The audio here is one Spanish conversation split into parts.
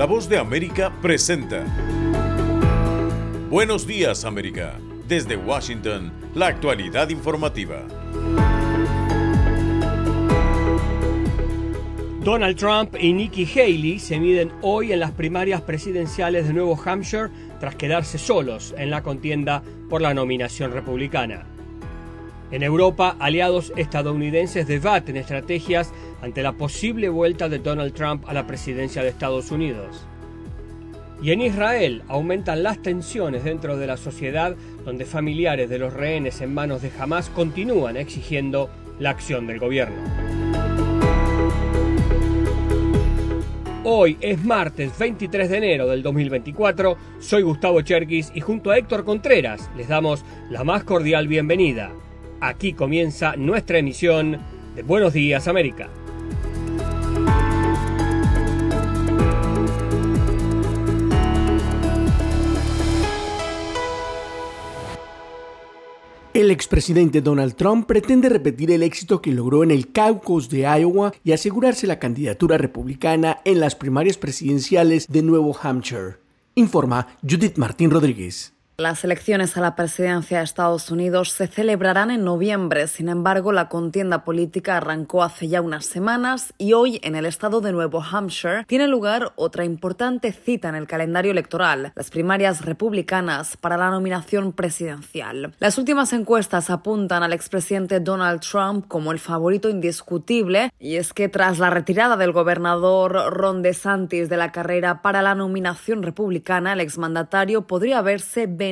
La voz de América presenta. Buenos días América. Desde Washington, la actualidad informativa. Donald Trump y Nikki Haley se miden hoy en las primarias presidenciales de Nuevo Hampshire tras quedarse solos en la contienda por la nominación republicana. En Europa, aliados estadounidenses debaten estrategias ante la posible vuelta de Donald Trump a la presidencia de Estados Unidos. Y en Israel aumentan las tensiones dentro de la sociedad donde familiares de los rehenes en manos de Hamas continúan exigiendo la acción del gobierno. Hoy es martes 23 de enero del 2024, soy Gustavo Cherkis y junto a Héctor Contreras les damos la más cordial bienvenida. Aquí comienza nuestra emisión de Buenos Días América. El expresidente Donald Trump pretende repetir el éxito que logró en el caucus de Iowa y asegurarse la candidatura republicana en las primarias presidenciales de Nuevo Hampshire, informa Judith Martín Rodríguez. Las elecciones a la presidencia de Estados Unidos se celebrarán en noviembre. Sin embargo, la contienda política arrancó hace ya unas semanas y hoy en el estado de Nuevo Hampshire tiene lugar otra importante cita en el calendario electoral, las primarias republicanas para la nominación presidencial. Las últimas encuestas apuntan al expresidente Donald Trump como el favorito indiscutible y es que tras la retirada del gobernador Ron DeSantis de la carrera para la nominación republicana, el exmandatario podría verse beneficiado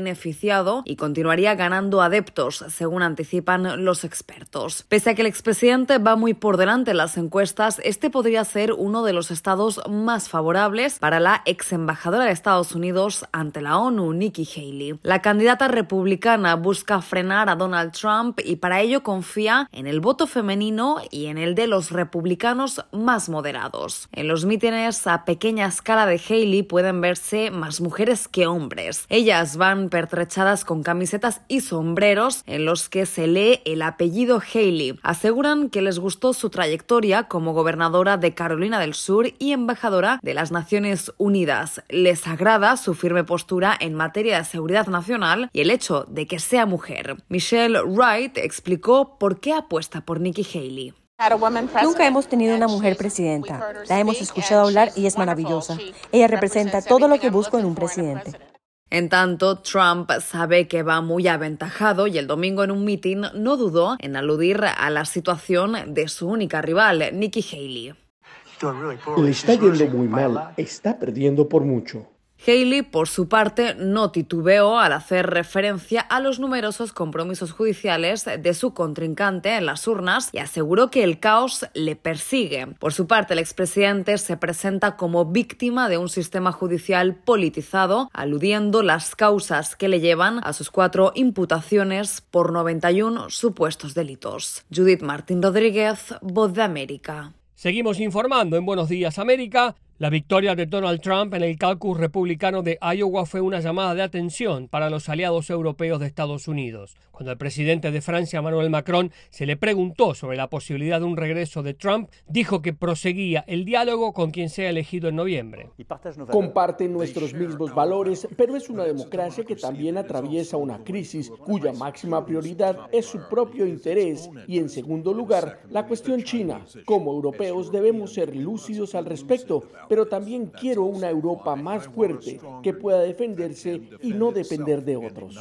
y continuaría ganando adeptos, según anticipan los expertos. Pese a que el expresidente va muy por delante en las encuestas, este podría ser uno de los estados más favorables para la ex embajadora de Estados Unidos ante la ONU, Nikki Haley. La candidata republicana busca frenar a Donald Trump y para ello confía en el voto femenino y en el de los republicanos más moderados. En los mítines a pequeña escala de Haley pueden verse más mujeres que hombres. Ellas van pertrechadas con camisetas y sombreros en los que se lee el apellido Haley. Aseguran que les gustó su trayectoria como gobernadora de Carolina del Sur y embajadora de las Naciones Unidas. Les agrada su firme postura en materia de seguridad nacional y el hecho de que sea mujer. Michelle Wright explicó por qué apuesta por Nikki Haley. Nunca hemos tenido una mujer presidenta. La hemos escuchado hablar y es maravillosa. Ella representa todo lo que busco en un presidente. En tanto, Trump sabe que va muy aventajado y el domingo en un mitin no dudó en aludir a la situación de su única rival, Nikki Haley. Le está yendo muy mal, está perdiendo por mucho. Haley, por su parte, no titubeó al hacer referencia a los numerosos compromisos judiciales de su contrincante en las urnas y aseguró que el caos le persigue. Por su parte, el expresidente se presenta como víctima de un sistema judicial politizado, aludiendo las causas que le llevan a sus cuatro imputaciones por 91 supuestos delitos. Judith Martín Rodríguez, Voz de América. Seguimos informando en Buenos Días América. La victoria de Donald Trump en el caucus republicano de Iowa fue una llamada de atención para los aliados europeos de Estados Unidos. Cuando el presidente de Francia, Emmanuel Macron, se le preguntó sobre la posibilidad de un regreso de Trump, dijo que proseguía el diálogo con quien sea elegido en noviembre. Comparten nuestros mismos valores, pero es una democracia que también atraviesa una crisis cuya máxima prioridad es su propio interés y, en segundo lugar, la cuestión china. Como europeos debemos ser lúcidos al respecto pero también quiero una Europa más fuerte que pueda defenderse y no depender de otros.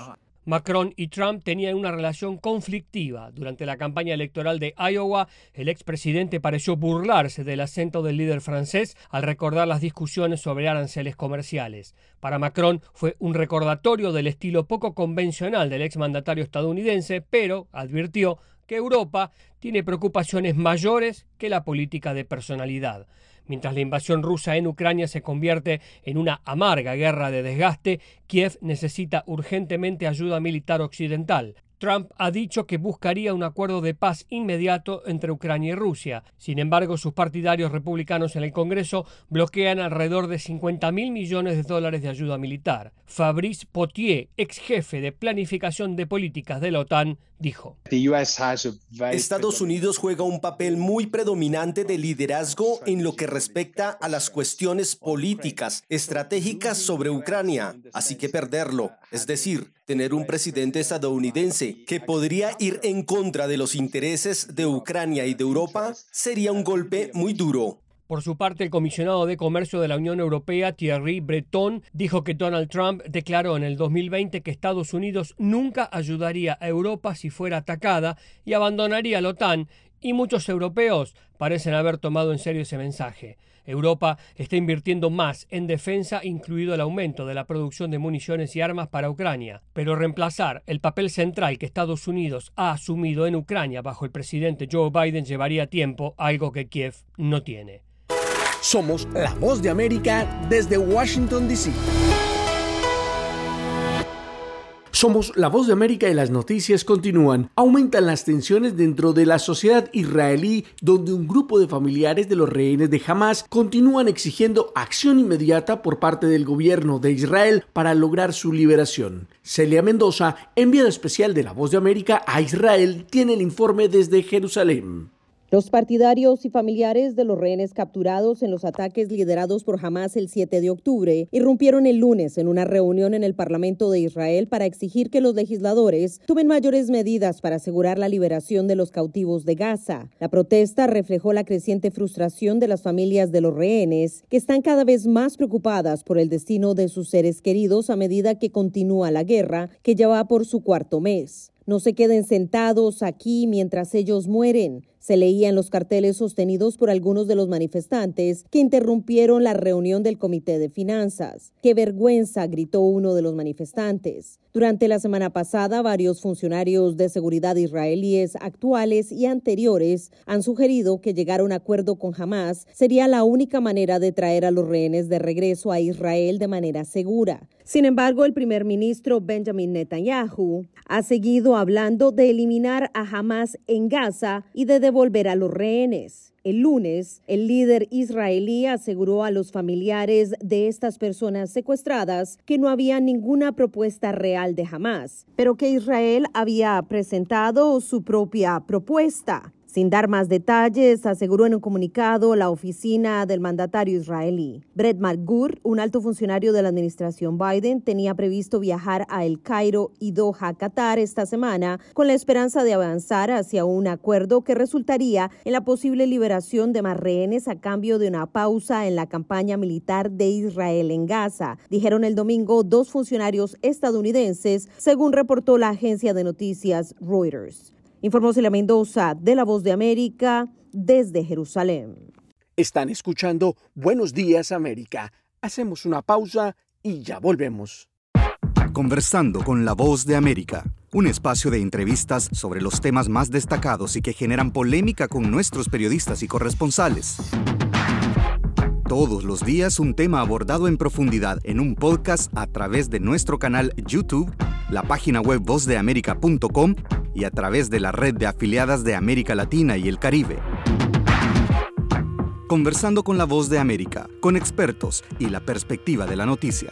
Macron y Trump tenían una relación conflictiva. Durante la campaña electoral de Iowa, el expresidente pareció burlarse del acento del líder francés al recordar las discusiones sobre aranceles comerciales. Para Macron fue un recordatorio del estilo poco convencional del exmandatario estadounidense, pero advirtió que Europa tiene preocupaciones mayores que la política de personalidad. Mientras la invasión rusa en Ucrania se convierte en una amarga guerra de desgaste, Kiev necesita urgentemente ayuda militar occidental. Trump ha dicho que buscaría un acuerdo de paz inmediato entre Ucrania y Rusia. Sin embargo, sus partidarios republicanos en el Congreso bloquean alrededor de 50 mil millones de dólares de ayuda militar. Fabrice Potier, ex jefe de planificación de políticas de la OTAN, dijo. Estados Unidos juega un papel muy predominante de liderazgo en lo que respecta a las cuestiones políticas, estratégicas sobre Ucrania, así que perderlo, es decir, tener un presidente estadounidense que podría ir en contra de los intereses de Ucrania y de Europa, sería un golpe muy duro. Por su parte, el comisionado de Comercio de la Unión Europea, Thierry Breton, dijo que Donald Trump declaró en el 2020 que Estados Unidos nunca ayudaría a Europa si fuera atacada y abandonaría la OTAN, y muchos europeos parecen haber tomado en serio ese mensaje. Europa está invirtiendo más en defensa, incluido el aumento de la producción de municiones y armas para Ucrania. Pero reemplazar el papel central que Estados Unidos ha asumido en Ucrania bajo el presidente Joe Biden llevaría tiempo, algo que Kiev no tiene. Somos la voz de América desde Washington, D.C. Somos la voz de América y las noticias continúan. Aumentan las tensiones dentro de la sociedad israelí, donde un grupo de familiares de los rehenes de Hamas continúan exigiendo acción inmediata por parte del gobierno de Israel para lograr su liberación. Celia Mendoza, enviada especial de la voz de América a Israel, tiene el informe desde Jerusalén. Los partidarios y familiares de los rehenes capturados en los ataques liderados por Hamas el 7 de octubre irrumpieron el lunes en una reunión en el Parlamento de Israel para exigir que los legisladores tomen mayores medidas para asegurar la liberación de los cautivos de Gaza. La protesta reflejó la creciente frustración de las familias de los rehenes, que están cada vez más preocupadas por el destino de sus seres queridos a medida que continúa la guerra, que ya va por su cuarto mes. No se queden sentados aquí mientras ellos mueren. Se leía en los carteles sostenidos por algunos de los manifestantes que interrumpieron la reunión del Comité de Finanzas. ¡Qué vergüenza! gritó uno de los manifestantes. Durante la semana pasada, varios funcionarios de seguridad israelíes actuales y anteriores han sugerido que llegar a un acuerdo con Hamas sería la única manera de traer a los rehenes de regreso a Israel de manera segura. Sin embargo, el primer ministro Benjamin Netanyahu ha seguido hablando de eliminar a Hamas en Gaza y de devolver a los rehenes. El lunes, el líder israelí aseguró a los familiares de estas personas secuestradas que no había ninguna propuesta real de Hamas, pero que Israel había presentado su propia propuesta. Sin dar más detalles, aseguró en un comunicado la oficina del mandatario israelí. Brett McGurk, un alto funcionario de la administración Biden, tenía previsto viajar a El Cairo y Doha, Qatar, esta semana, con la esperanza de avanzar hacia un acuerdo que resultaría en la posible liberación de más rehenes a cambio de una pausa en la campaña militar de Israel en Gaza, dijeron el domingo dos funcionarios estadounidenses, según reportó la agencia de noticias Reuters. Informó Celia Mendoza de La Voz de América desde Jerusalén. Están escuchando Buenos Días América. Hacemos una pausa y ya volvemos. Conversando con La Voz de América, un espacio de entrevistas sobre los temas más destacados y que generan polémica con nuestros periodistas y corresponsales. Todos los días un tema abordado en profundidad en un podcast a través de nuestro canal YouTube, la página web vozdeamerica.com y a través de la red de afiliadas de América Latina y el Caribe. Conversando con la voz de América, con expertos y la perspectiva de la noticia.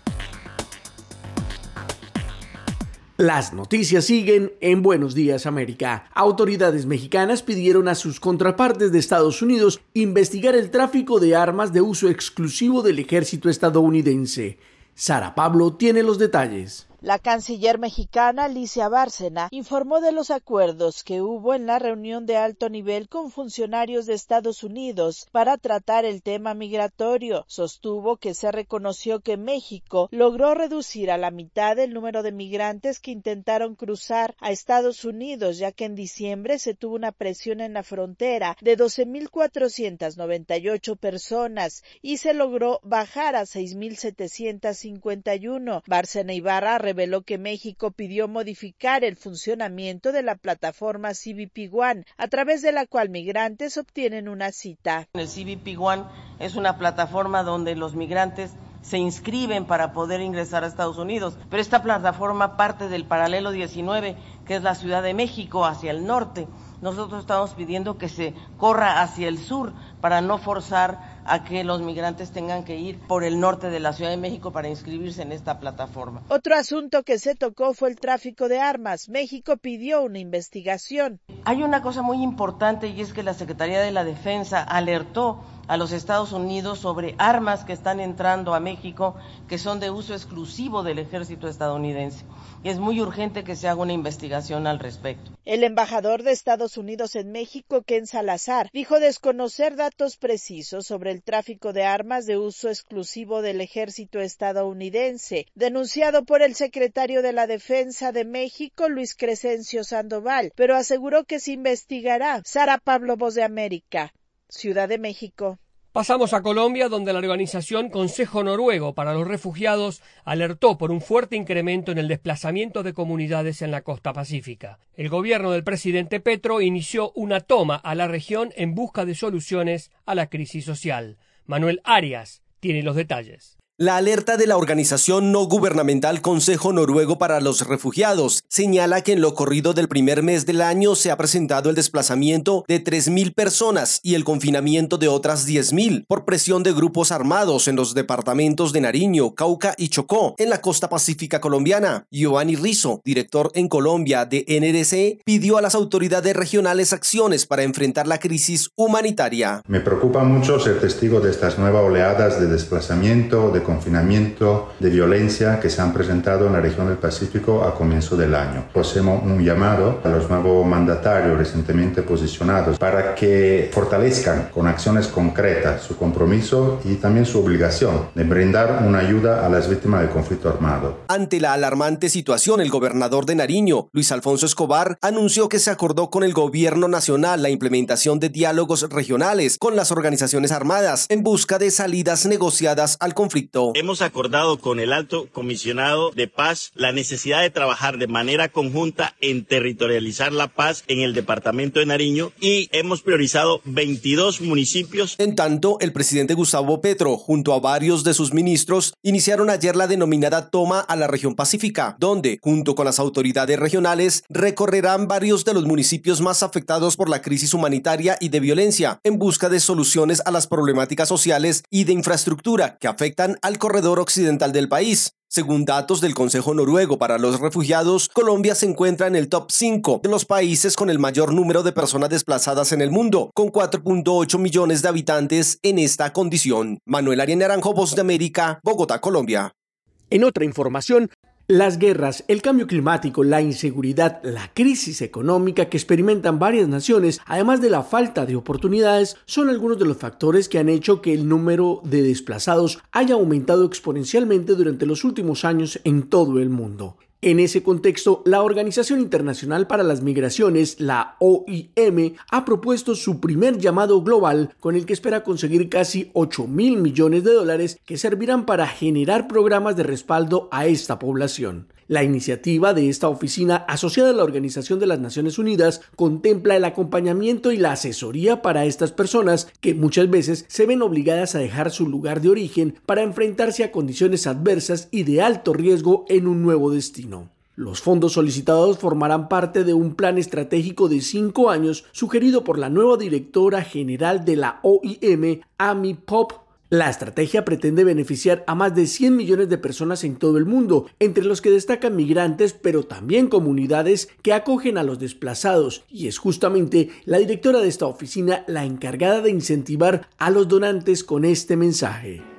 Las noticias siguen en Buenos Días América. Autoridades mexicanas pidieron a sus contrapartes de Estados Unidos investigar el tráfico de armas de uso exclusivo del ejército estadounidense. Sara Pablo tiene los detalles. La canciller mexicana Alicia Bárcena informó de los acuerdos que hubo en la reunión de alto nivel con funcionarios de Estados Unidos para tratar el tema migratorio. Sostuvo que se reconoció que México logró reducir a la mitad el número de migrantes que intentaron cruzar a Estados Unidos, ya que en diciembre se tuvo una presión en la frontera de 12.498 personas y se logró bajar a 6.751. Bárcena Ibarra reveló que México pidió modificar el funcionamiento de la plataforma CBP One, a través de la cual migrantes obtienen una cita. El CBP One es una plataforma donde los migrantes se inscriben para poder ingresar a Estados Unidos. Pero esta plataforma parte del paralelo 19, que es la Ciudad de México hacia el norte. Nosotros estamos pidiendo que se corra hacia el sur para no forzar a que los migrantes tengan que ir por el norte de la Ciudad de México para inscribirse en esta plataforma. Otro asunto que se tocó fue el tráfico de armas. México pidió una investigación. Hay una cosa muy importante y es que la Secretaría de la Defensa alertó a los Estados Unidos sobre armas que están entrando a México que son de uso exclusivo del ejército estadounidense. Y es muy urgente que se haga una investigación al respecto. El embajador de Estados Unidos en México, Ken Salazar, dijo desconocer datos precisos sobre el tráfico de armas de uso exclusivo del ejército estadounidense, denunciado por el secretario de la Defensa de México, Luis Crescencio Sandoval, pero aseguró que se investigará. Sara Pablo, Voz de América, Ciudad de México. Pasamos a Colombia, donde la organización Consejo Noruego para los Refugiados alertó por un fuerte incremento en el desplazamiento de comunidades en la costa pacífica. El gobierno del presidente Petro inició una toma a la región en busca de soluciones a la crisis social. Manuel Arias tiene los detalles. La alerta de la organización no gubernamental Consejo Noruego para los Refugiados señala que en lo corrido del primer mes del año se ha presentado el desplazamiento de 3.000 personas y el confinamiento de otras 10.000 por presión de grupos armados en los departamentos de Nariño, Cauca y Chocó, en la costa pacífica colombiana. Giovanni Rizzo, director en Colombia de NDC, pidió a las autoridades regionales acciones para enfrentar la crisis humanitaria. Me preocupa mucho ser testigo de estas nuevas oleadas de desplazamiento, de confinamiento, de violencia que se han presentado en la región del Pacífico a comienzo del año. Hacemos un llamado a los nuevos mandatarios recientemente posicionados para que fortalezcan con acciones concretas su compromiso y también su obligación de brindar una ayuda a las víctimas del conflicto armado. Ante la alarmante situación, el gobernador de Nariño, Luis Alfonso Escobar, anunció que se acordó con el gobierno nacional la implementación de diálogos regionales con las organizaciones armadas en busca de salidas negociadas al conflicto. Hemos acordado con el alto comisionado de paz la necesidad de trabajar de manera conjunta en territorializar la paz en el departamento de Nariño y hemos priorizado 22 municipios. En tanto, el presidente Gustavo Petro, junto a varios de sus ministros, iniciaron ayer la denominada toma a la región pacífica, donde, junto con las autoridades regionales, recorrerán varios de los municipios más afectados por la crisis humanitaria y de violencia, en busca de soluciones a las problemáticas sociales y de infraestructura que afectan al corredor occidental del país. Según datos del Consejo Noruego para los Refugiados, Colombia se encuentra en el top 5 de los países con el mayor número de personas desplazadas en el mundo, con 4.8 millones de habitantes en esta condición. Manuel Arias Naranjo, Voz de América, Bogotá, Colombia. En otra información, las guerras, el cambio climático, la inseguridad, la crisis económica que experimentan varias naciones, además de la falta de oportunidades, son algunos de los factores que han hecho que el número de desplazados haya aumentado exponencialmente durante los últimos años en todo el mundo. En ese contexto, la Organización Internacional para las Migraciones, la OIM, ha propuesto su primer llamado global con el que espera conseguir casi 8 mil millones de dólares que servirán para generar programas de respaldo a esta población. La iniciativa de esta oficina asociada a la Organización de las Naciones Unidas contempla el acompañamiento y la asesoría para estas personas que muchas veces se ven obligadas a dejar su lugar de origen para enfrentarse a condiciones adversas y de alto riesgo en un nuevo destino. Los fondos solicitados formarán parte de un plan estratégico de cinco años sugerido por la nueva directora general de la OIM, Amy Pop la estrategia pretende beneficiar a más de 100 millones de personas en todo el mundo, entre los que destacan migrantes, pero también comunidades que acogen a los desplazados, y es justamente la directora de esta oficina la encargada de incentivar a los donantes con este mensaje.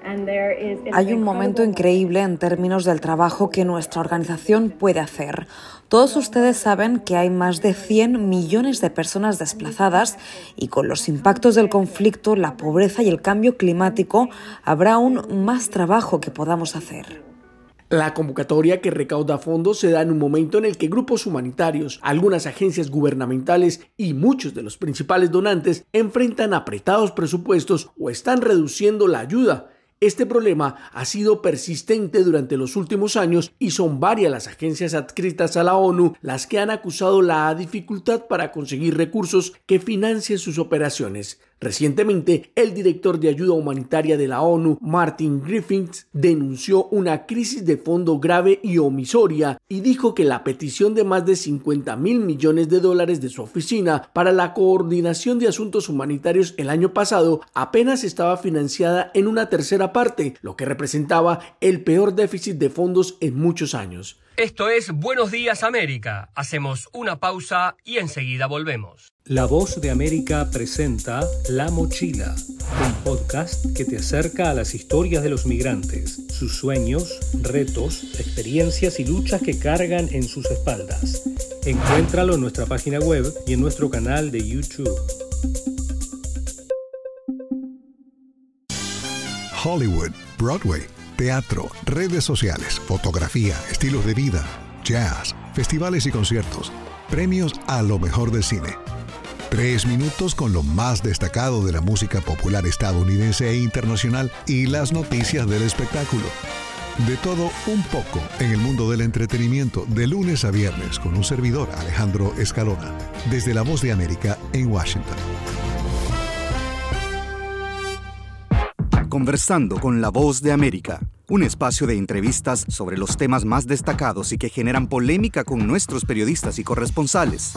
Hay un momento increíble en términos del trabajo que nuestra organización puede hacer. Todos ustedes saben que hay más de 100 millones de personas desplazadas y con los impactos del conflicto, la pobreza y el cambio climático habrá aún más trabajo que podamos hacer. La convocatoria que recauda fondos se da en un momento en el que grupos humanitarios, algunas agencias gubernamentales y muchos de los principales donantes enfrentan apretados presupuestos o están reduciendo la ayuda este problema ha sido persistente durante los últimos años y son varias las agencias adscritas a la ONU las que han acusado la dificultad para conseguir recursos que financien sus operaciones. Recientemente, el director de ayuda humanitaria de la ONU, Martin Griffiths, denunció una crisis de fondo grave y omisoria y dijo que la petición de más de 50 mil millones de dólares de su oficina para la coordinación de asuntos humanitarios el año pasado apenas estaba financiada en una tercera parte, lo que representaba el peor déficit de fondos en muchos años. Esto es Buenos Días América. Hacemos una pausa y enseguida volvemos. La Voz de América presenta La Mochila, un podcast que te acerca a las historias de los migrantes, sus sueños, retos, experiencias y luchas que cargan en sus espaldas. Encuéntralo en nuestra página web y en nuestro canal de YouTube. Hollywood, Broadway teatro, redes sociales, fotografía, estilos de vida, jazz, festivales y conciertos, premios a lo mejor del cine. Tres minutos con lo más destacado de la música popular estadounidense e internacional y las noticias del espectáculo. De todo un poco en el mundo del entretenimiento de lunes a viernes con un servidor Alejandro Escalona, desde La Voz de América en Washington. Conversando con la voz de América, un espacio de entrevistas sobre los temas más destacados y que generan polémica con nuestros periodistas y corresponsales.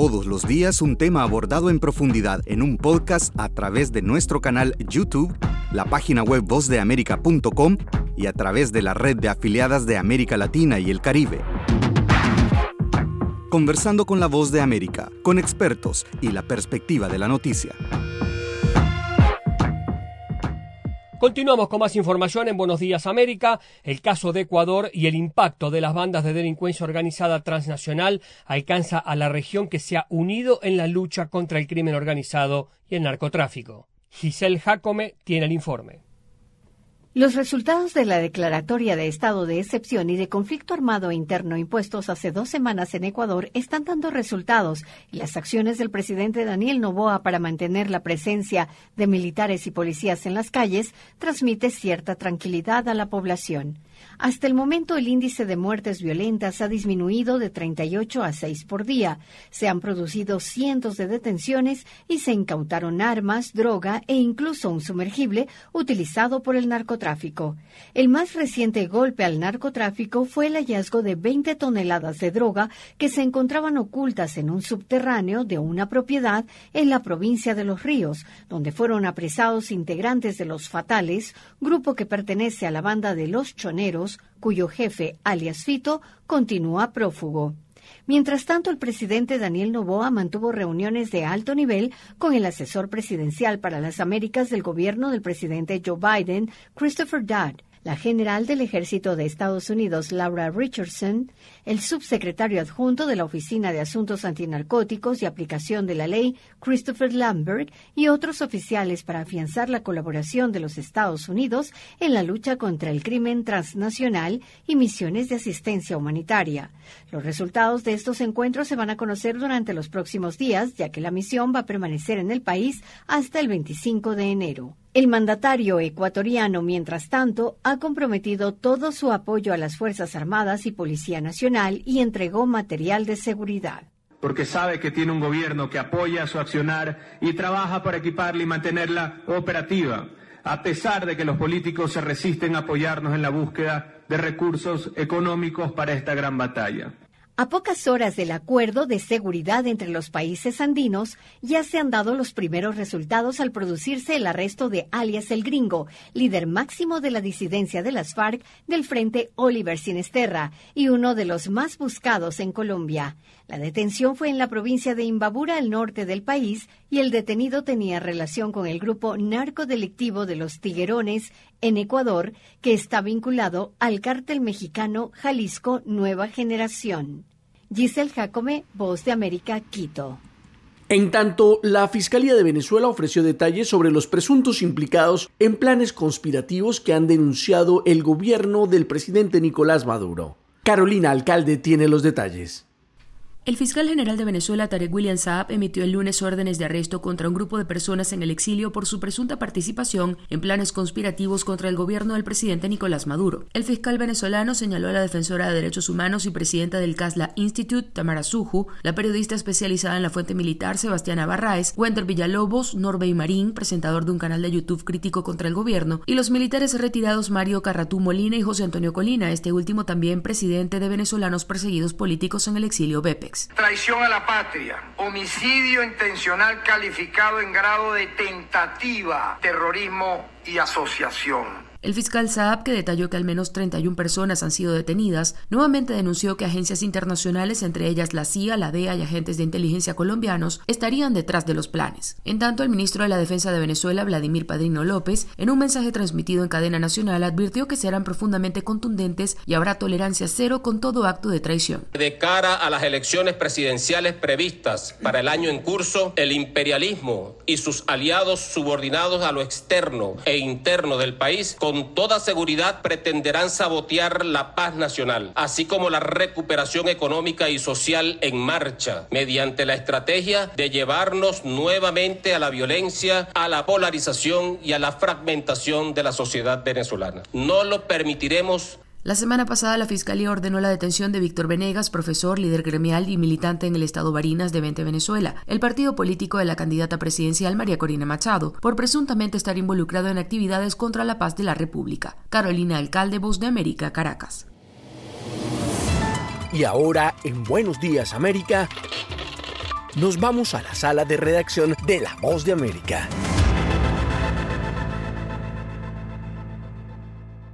Todos los días un tema abordado en profundidad en un podcast a través de nuestro canal YouTube, la página web vozdeamerica.com y a través de la red de afiliadas de América Latina y el Caribe. Conversando con la voz de América, con expertos y la perspectiva de la noticia. Continuamos con más información en Buenos Días América, el caso de Ecuador y el impacto de las bandas de delincuencia organizada transnacional alcanza a la región que se ha unido en la lucha contra el crimen organizado y el narcotráfico. Giselle Jacome tiene el informe. Los resultados de la declaratoria de estado de excepción y de conflicto armado interno impuestos hace dos semanas en Ecuador están dando resultados y las acciones del presidente Daniel Novoa para mantener la presencia de militares y policías en las calles transmite cierta tranquilidad a la población. Hasta el momento el índice de muertes violentas ha disminuido de 38 a 6 por día. Se han producido cientos de detenciones y se incautaron armas, droga e incluso un sumergible utilizado por el narcotráfico. El más reciente golpe al narcotráfico fue el hallazgo de 20 toneladas de droga que se encontraban ocultas en un subterráneo de una propiedad en la provincia de Los Ríos, donde fueron apresados integrantes de los Fatales, grupo que pertenece a la banda de los Choneros cuyo jefe, alias Fito, continúa prófugo. Mientras tanto, el presidente Daniel Novoa mantuvo reuniones de alto nivel con el asesor presidencial para las Américas del gobierno del presidente Joe Biden, Christopher Dodd, la general del Ejército de Estados Unidos, Laura Richardson, el subsecretario adjunto de la Oficina de Asuntos Antinarcóticos y Aplicación de la Ley, Christopher Lambert, y otros oficiales para afianzar la colaboración de los Estados Unidos en la lucha contra el crimen transnacional y misiones de asistencia humanitaria. Los resultados de estos encuentros se van a conocer durante los próximos días, ya que la misión va a permanecer en el país hasta el 25 de enero. El mandatario ecuatoriano, mientras tanto, ha comprometido todo su apoyo a las Fuerzas Armadas y Policía Nacional y entregó material de seguridad. Porque sabe que tiene un gobierno que apoya su accionar y trabaja para equiparla y mantenerla operativa, a pesar de que los políticos se resisten a apoyarnos en la búsqueda de recursos económicos para esta gran batalla. A pocas horas del acuerdo de seguridad entre los países andinos, ya se han dado los primeros resultados al producirse el arresto de alias el Gringo, líder máximo de la disidencia de las FARC del Frente Oliver Sinesterra y uno de los más buscados en Colombia. La detención fue en la provincia de Imbabura, al norte del país, y el detenido tenía relación con el grupo narcodelictivo de los Tiguerones en Ecuador, que está vinculado al cártel mexicano Jalisco Nueva Generación. Giselle Jacome, Voz de América, Quito. En tanto, la Fiscalía de Venezuela ofreció detalles sobre los presuntos implicados en planes conspirativos que han denunciado el gobierno del presidente Nicolás Maduro. Carolina Alcalde tiene los detalles. El fiscal general de Venezuela, Tarek William Saab, emitió el lunes órdenes de arresto contra un grupo de personas en el exilio por su presunta participación en planes conspirativos contra el gobierno del presidente Nicolás Maduro. El fiscal venezolano señaló a la defensora de derechos humanos y presidenta del CASLA Institute, Tamara Suju, la periodista especializada en la fuente militar, Sebastián Barraez, Wender Villalobos, Norbey Marín, presentador de un canal de YouTube crítico contra el gobierno, y los militares retirados Mario Carratú Molina y José Antonio Colina, este último también presidente de venezolanos perseguidos políticos en el exilio BEPEX. Traición a la patria, homicidio intencional calificado en grado de tentativa, terrorismo y asociación. El fiscal Saab, que detalló que al menos 31 personas han sido detenidas, nuevamente denunció que agencias internacionales, entre ellas la CIA, la DEA y agentes de inteligencia colombianos, estarían detrás de los planes. En tanto, el ministro de la Defensa de Venezuela, Vladimir Padrino López, en un mensaje transmitido en cadena nacional, advirtió que serán profundamente contundentes y habrá tolerancia cero con todo acto de traición. De cara a las elecciones presidenciales previstas para el año en curso, el imperialismo y sus aliados subordinados a lo externo e interno del país toda seguridad pretenderán sabotear la paz nacional, así como la recuperación económica y social en marcha, mediante la estrategia de llevarnos nuevamente a la violencia, a la polarización y a la fragmentación de la sociedad venezolana. No lo permitiremos la semana pasada la Fiscalía ordenó la detención de Víctor Venegas, profesor, líder gremial y militante en el estado Barinas de Vente Venezuela, el partido político de la candidata presidencial María Corina Machado, por presuntamente estar involucrado en actividades contra la paz de la República. Carolina Alcalde, Voz de América, Caracas. Y ahora, en Buenos Días América, nos vamos a la sala de redacción de La Voz de América.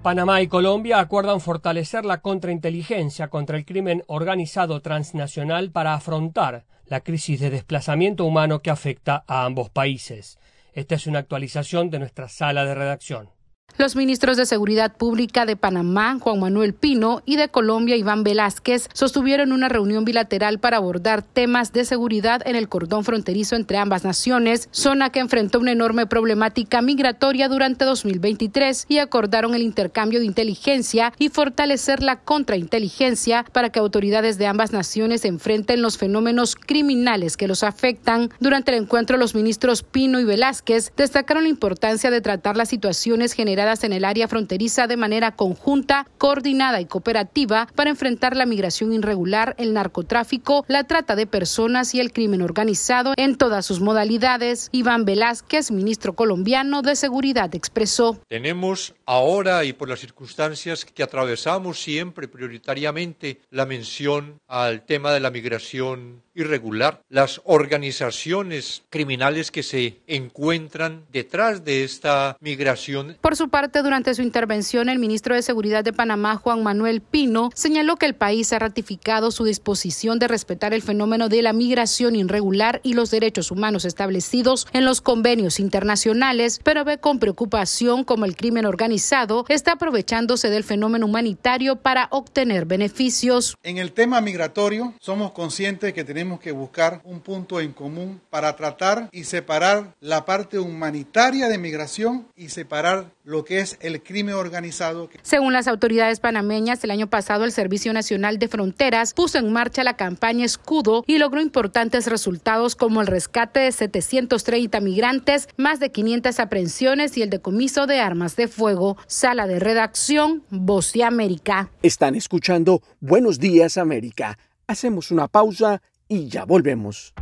Panamá y Colombia acuerdan fortalecer la contrainteligencia contra el crimen organizado transnacional para afrontar la crisis de desplazamiento humano que afecta a ambos países. Esta es una actualización de nuestra sala de redacción. Los ministros de Seguridad Pública de Panamá, Juan Manuel Pino, y de Colombia, Iván Velázquez, sostuvieron una reunión bilateral para abordar temas de seguridad en el cordón fronterizo entre ambas naciones, zona que enfrentó una enorme problemática migratoria durante 2023 y acordaron el intercambio de inteligencia y fortalecer la contrainteligencia para que autoridades de ambas naciones enfrenten los fenómenos criminales que los afectan. Durante el encuentro, los ministros Pino y Velázquez destacaron la importancia de tratar las situaciones generadas en el área fronteriza de manera conjunta, coordinada y cooperativa para enfrentar la migración irregular, el narcotráfico, la trata de personas y el crimen organizado en todas sus modalidades. Iván Velázquez, ministro colombiano de Seguridad, expresó. Tenemos ahora y por las circunstancias que atravesamos siempre prioritariamente la mención al tema de la migración irregular, las organizaciones criminales que se encuentran detrás de esta migración. Por su parte, durante su intervención, el ministro de Seguridad de Panamá, Juan Manuel Pino, señaló que el país ha ratificado su disposición de respetar el fenómeno de la migración irregular y los derechos humanos establecidos en los convenios internacionales, pero ve con preocupación como el crimen organizado está aprovechándose del fenómeno humanitario para obtener beneficios. En el tema migratorio, somos conscientes que tenemos tenemos que buscar un punto en común para tratar y separar la parte humanitaria de migración y separar lo que es el crimen organizado. Según las autoridades panameñas, el año pasado el Servicio Nacional de Fronteras puso en marcha la campaña Escudo y logró importantes resultados como el rescate de 730 migrantes, más de 500 aprehensiones y el decomiso de armas de fuego. Sala de redacción, Voz de América. Están escuchando Buenos Días América. Hacemos una pausa y ya volvemos.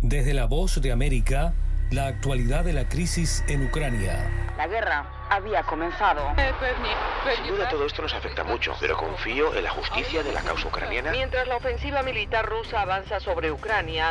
Desde la voz de América, La actualidad de la crisis en Ucrania. La guerra había comenzado. Sin duda todo esto nos afecta mucho, pero confío en la justicia de la causa ucraniana. Mientras la ofensiva militar rusa avanza sobre Ucrania.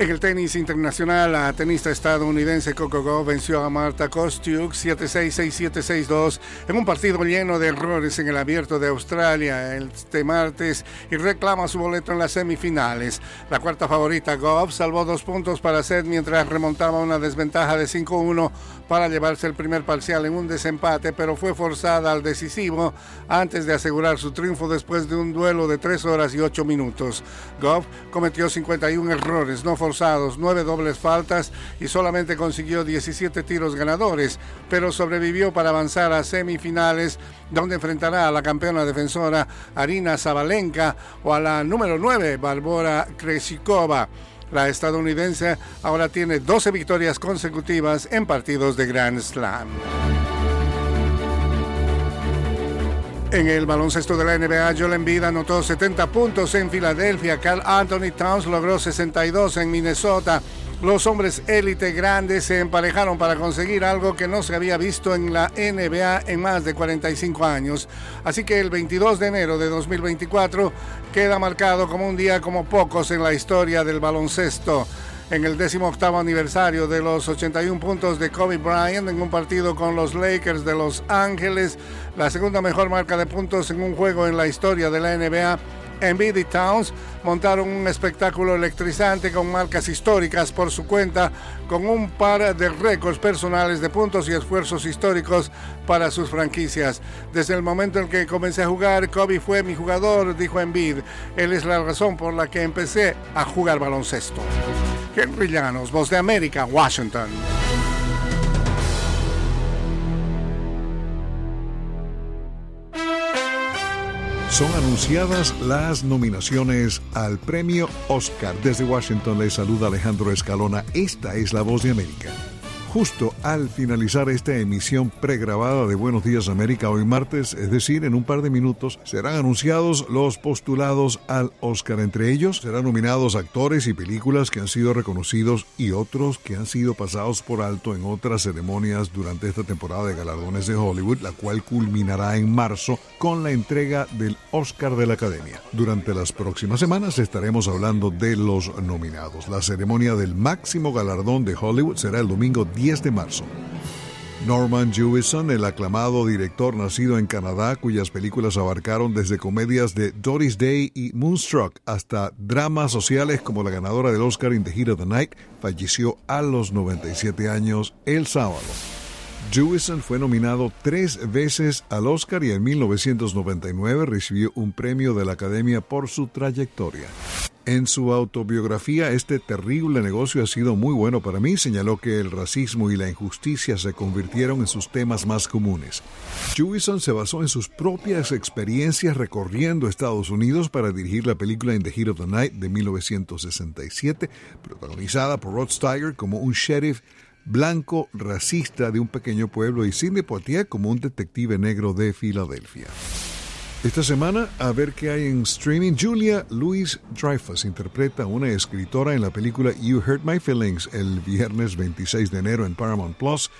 En el tenis internacional, la tenista estadounidense Coco Gauff venció a Marta Kostiuk 7-6-6-7-6-2 en un partido lleno de errores en el abierto de Australia este martes y reclama su boleto en las semifinales. La cuarta favorita Gauff salvó dos puntos para set mientras remontaba una desventaja de 5-1 para llevarse el primer parcial en un desempate, pero fue forzada al decisivo antes de asegurar su triunfo después de un duelo de 3 horas y 8 minutos. Goff cometió 51 errores no 9 dobles faltas y solamente consiguió 17 tiros ganadores, pero sobrevivió para avanzar a semifinales donde enfrentará a la campeona defensora Arina Zabalenka o a la número 9 Barbora Kresikova. La estadounidense ahora tiene 12 victorias consecutivas en partidos de Grand Slam. En el baloncesto de la NBA, Joel Embiid anotó 70 puntos en Filadelfia. Carl Anthony Towns logró 62 en Minnesota. Los hombres élite grandes se emparejaron para conseguir algo que no se había visto en la NBA en más de 45 años. Así que el 22 de enero de 2024 queda marcado como un día como pocos en la historia del baloncesto en el 18 aniversario de los 81 puntos de Kobe Bryant en un partido con los Lakers de Los Ángeles, la segunda mejor marca de puntos en un juego en la historia de la NBA. Embiid y Towns montaron un espectáculo electrizante con marcas históricas por su cuenta, con un par de récords personales de puntos y esfuerzos históricos para sus franquicias. Desde el momento en que comencé a jugar, Kobe fue mi jugador, dijo Embiid. Él es la razón por la que empecé a jugar baloncesto. Henry Llanos, Voz de América, Washington. Son anunciadas las nominaciones al premio Oscar. Desde Washington les saluda Alejandro Escalona. Esta es la voz de América. Justo al finalizar esta emisión pregrabada de Buenos Días América hoy martes, es decir, en un par de minutos, serán anunciados los postulados al Oscar. Entre ellos serán nominados actores y películas que han sido reconocidos y otros que han sido pasados por alto en otras ceremonias durante esta temporada de galardones de Hollywood, la cual culminará en marzo con la entrega del Oscar de la Academia. Durante las próximas semanas estaremos hablando de los nominados. La ceremonia del máximo galardón de Hollywood será el domingo 10 de marzo. Norman Jewison, el aclamado director nacido en Canadá, cuyas películas abarcaron desde comedias de Doris Day y Moonstruck hasta dramas sociales como la ganadora del Oscar in the Heat of the Night, falleció a los 97 años el sábado. Jewison fue nominado tres veces al Oscar y en 1999 recibió un premio de la Academia por su trayectoria. En su autobiografía, este terrible negocio ha sido muy bueno para mí, señaló que el racismo y la injusticia se convirtieron en sus temas más comunes. Jewison se basó en sus propias experiencias recorriendo Estados Unidos para dirigir la película In the Heat of the Night de 1967, protagonizada por Rod Steiger como un sheriff blanco racista de un pequeño pueblo y Sidney Poitier como un detective negro de Filadelfia. Esta semana, a ver qué hay en streaming, Julia Louis Dreyfus interpreta a una escritora en la película You Hurt My Feelings el viernes 26 de enero en Paramount Plus.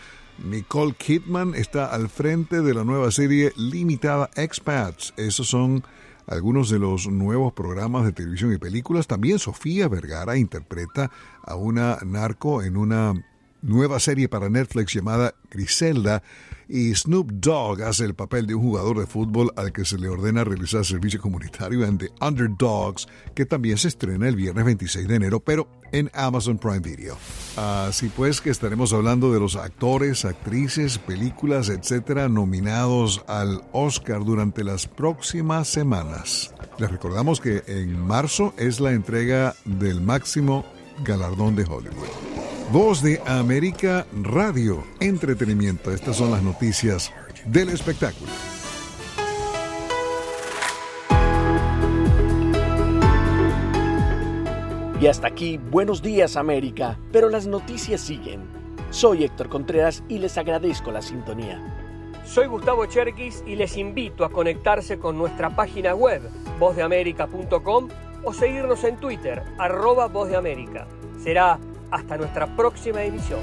Nicole Kidman está al frente de la nueva serie limitada Expats. Esos son algunos de los nuevos programas de televisión y películas. También Sofía Vergara interpreta a una narco en una nueva serie para Netflix llamada Griselda y Snoop Dogg hace el papel de un jugador de fútbol al que se le ordena realizar servicio comunitario en The Underdogs, que también se estrena el viernes 26 de enero, pero en Amazon Prime Video. Así pues que estaremos hablando de los actores, actrices, películas, etcétera, nominados al Oscar durante las próximas semanas. Les recordamos que en marzo es la entrega del máximo galardón de Hollywood. Voz de América Radio, entretenimiento. Estas son las noticias del espectáculo. Y hasta aquí, buenos días América, pero las noticias siguen. Soy Héctor Contreras y les agradezco la sintonía. Soy Gustavo Cherkis y les invito a conectarse con nuestra página web, vozdeamerica.com o seguirnos en Twitter, arroba Voz de América. Será hasta nuestra próxima emisión.